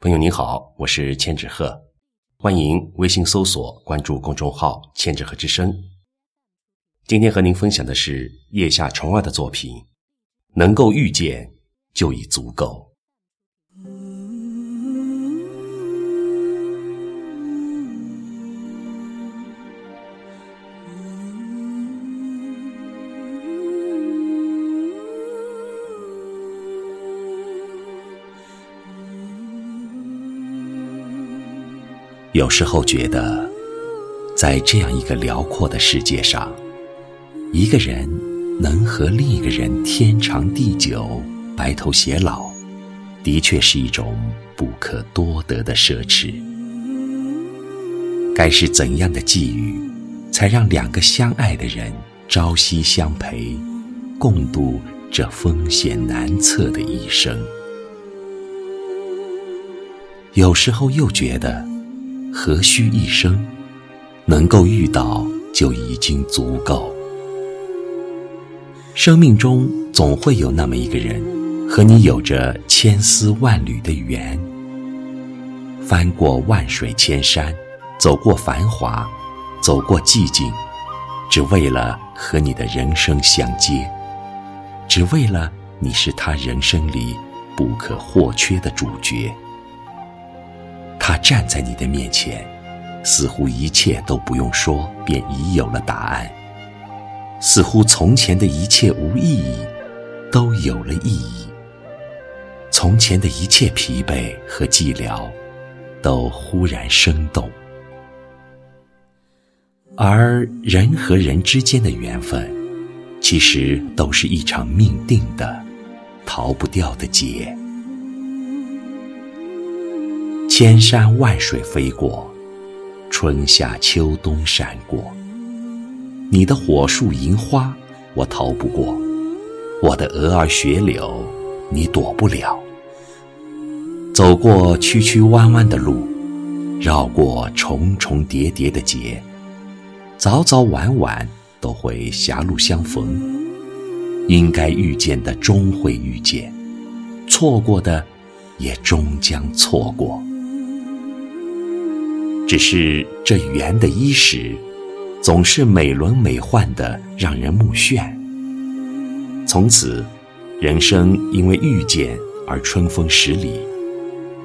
朋友您好，我是千纸鹤，欢迎微信搜索关注公众号“千纸鹤之声”。今天和您分享的是叶下虫儿的作品，《能够遇见就已足够》。有时候觉得，在这样一个辽阔的世界上，一个人能和另一个人天长地久、白头偕老，的确是一种不可多得的奢侈。该是怎样的际遇，才让两个相爱的人朝夕相陪，共度这风险难测的一生？有时候又觉得。何须一生，能够遇到就已经足够。生命中总会有那么一个人，和你有着千丝万缕的缘。翻过万水千山，走过繁华，走过寂静，只为了和你的人生相接，只为了你是他人生里不可或缺的主角。他站在你的面前，似乎一切都不用说，便已有了答案；似乎从前的一切无意义，都有了意义；从前的一切疲惫和寂寥，都忽然生动。而人和人之间的缘分，其实都是一场命定的、逃不掉的劫。千山万水飞过，春夏秋冬闪过。你的火树银花，我逃不过；我的鹅儿雪柳，你躲不了。走过曲曲弯弯的路，绕过重重叠叠的劫，早早晚晚都会狭路相逢。应该遇见的终会遇见，错过的也终将错过。只是这缘的伊始，总是美轮美奂的，让人目眩。从此，人生因为遇见而春风十里，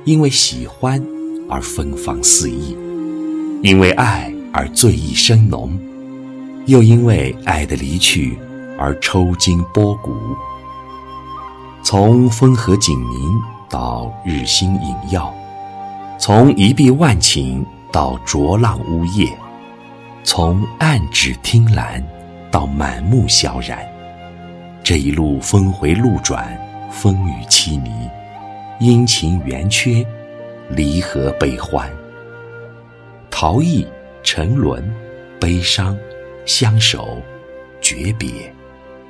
因为喜欢而芬芳四溢，因为爱而醉意深浓，又因为爱的离去而抽筋剥骨。从风和景明到日星隐耀，从一碧万顷。到浊浪呜咽，从暗指听兰到满目萧然，这一路峰回路转，风雨凄迷，阴晴圆缺，离合悲欢，逃逸沉沦，悲伤相守，诀别，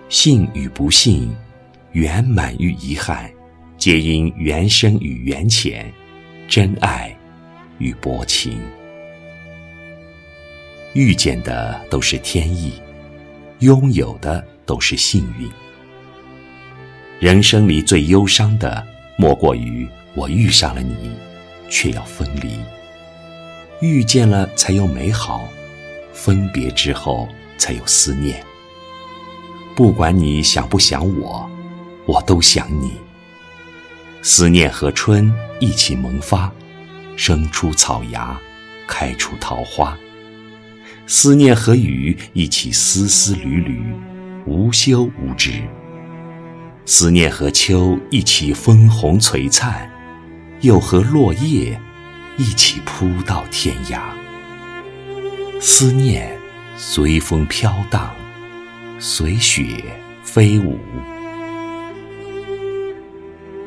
幸与不幸，圆满与遗憾，皆因缘深与缘浅，真爱。与薄情，遇见的都是天意，拥有的都是幸运。人生里最忧伤的，莫过于我遇上了你，却要分离。遇见了才有美好，分别之后才有思念。不管你想不想我，我都想你。思念和春一起萌发。生出草芽，开出桃花。思念和雨一起丝丝缕缕，无休无止。思念和秋一起枫红璀璨，又和落叶一起扑到天涯。思念随风飘荡，随雪飞舞。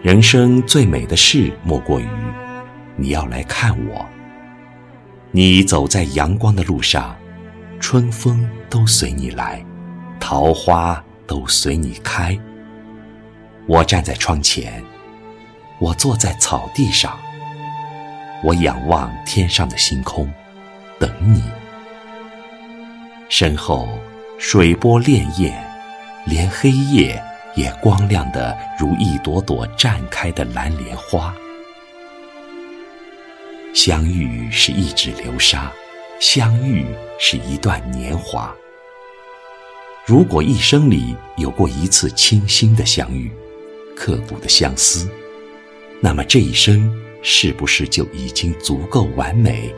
人生最美的事，莫过于。你要来看我，你走在阳光的路上，春风都随你来，桃花都随你开。我站在窗前，我坐在草地上，我仰望天上的星空，等你。身后水波潋滟，连黑夜也光亮的如一朵朵绽开的蓝莲花。相遇是一指流沙，相遇是一段年华。如果一生里有过一次倾心的相遇，刻骨的相思，那么这一生是不是就已经足够完美？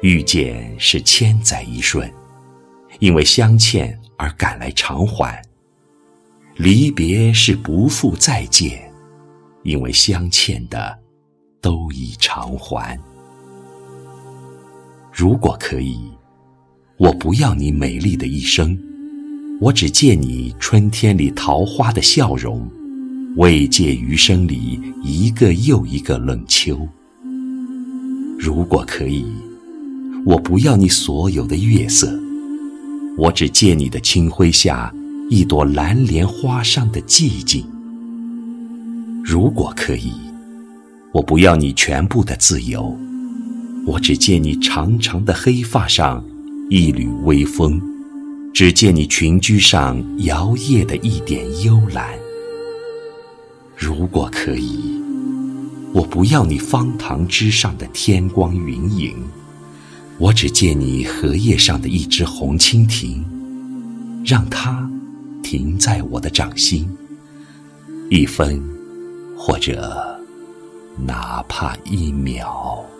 遇见是千载一瞬，因为相欠而赶来偿还；离别是不复再见，因为相欠的。都已偿还。如果可以，我不要你美丽的一生，我只借你春天里桃花的笑容，慰藉余生里一个又一个冷秋。如果可以，我不要你所有的月色，我只借你的清辉下一朵蓝莲花上的寂静。如果可以。我不要你全部的自由，我只借你长长的黑发上一缕微风，只借你裙裾上摇曳的一点幽兰。如果可以，我不要你方塘之上的天光云影，我只借你荷叶上的一只红蜻蜓，让它停在我的掌心，一分或者。哪怕一秒。